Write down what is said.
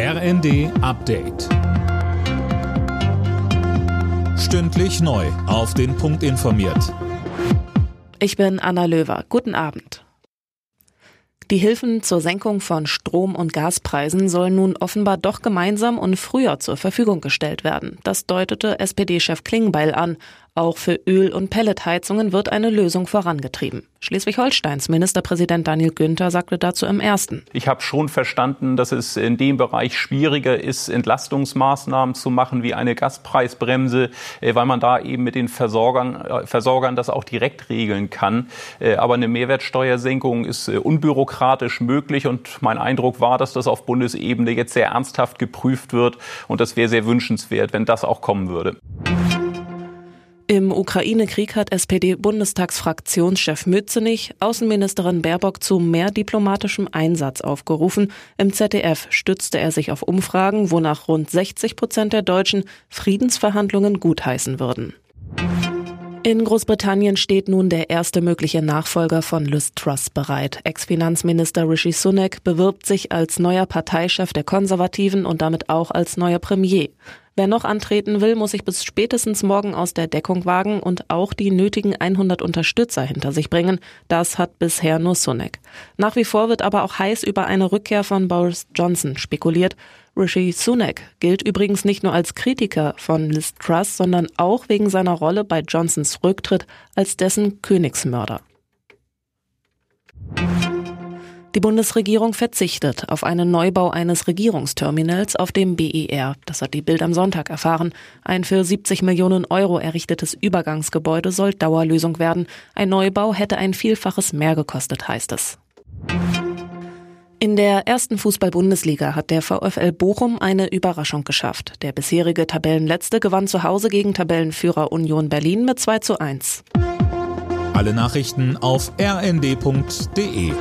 RND Update. Stündlich neu. Auf den Punkt informiert. Ich bin Anna Löwer. Guten Abend. Die Hilfen zur Senkung von Strom- und Gaspreisen sollen nun offenbar doch gemeinsam und früher zur Verfügung gestellt werden. Das deutete SPD-Chef Klingbeil an. Auch für Öl- und Pelletheizungen wird eine Lösung vorangetrieben. Schleswig-Holsteins Ministerpräsident Daniel Günther sagte dazu im ersten. Ich habe schon verstanden, dass es in dem Bereich schwieriger ist, Entlastungsmaßnahmen zu machen wie eine Gaspreisbremse, äh, weil man da eben mit den Versorgern, äh, Versorgern das auch direkt regeln kann. Äh, aber eine Mehrwertsteuersenkung ist unbürokratisch möglich und mein Eindruck war, dass das auf Bundesebene jetzt sehr ernsthaft geprüft wird und das wäre sehr wünschenswert, wenn das auch kommen würde. Im Ukraine-Krieg hat SPD-Bundestagsfraktionschef Mützenich Außenministerin Baerbock zu mehr diplomatischem Einsatz aufgerufen. Im ZDF stützte er sich auf Umfragen, wonach rund 60 Prozent der Deutschen Friedensverhandlungen gutheißen würden. In Großbritannien steht nun der erste mögliche Nachfolger von Liz Truss bereit. Ex-Finanzminister Rishi Sunak bewirbt sich als neuer Parteichef der Konservativen und damit auch als neuer Premier. Wer noch antreten will, muss sich bis spätestens morgen aus der Deckung wagen und auch die nötigen 100 Unterstützer hinter sich bringen. Das hat bisher nur Sunak. Nach wie vor wird aber auch heiß über eine Rückkehr von Boris Johnson spekuliert. Rishi Sunak gilt übrigens nicht nur als Kritiker von Liz Truss, sondern auch wegen seiner Rolle bei Johnsons Rücktritt als dessen Königsmörder. Die Bundesregierung verzichtet auf einen Neubau eines Regierungsterminals auf dem BER. Das hat die Bild am Sonntag erfahren. Ein für 70 Millionen Euro errichtetes Übergangsgebäude soll Dauerlösung werden. Ein Neubau hätte ein Vielfaches mehr gekostet, heißt es. In der ersten Fußball-Bundesliga hat der VfL Bochum eine Überraschung geschafft. Der bisherige Tabellenletzte gewann zu Hause gegen Tabellenführer Union Berlin mit 2 zu 1. Alle Nachrichten auf rnd.de